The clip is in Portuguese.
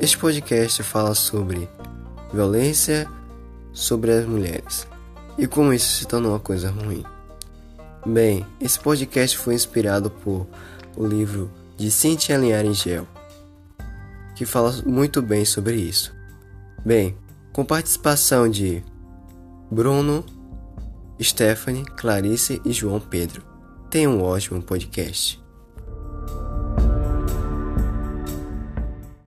Este podcast fala sobre violência sobre as mulheres e como isso se tornou uma coisa ruim. Bem, esse podcast foi inspirado por o livro de Cynthia Gel, que fala muito bem sobre isso. Bem, com participação de Bruno, Stephanie, Clarice e João Pedro. Tenha um ótimo podcast.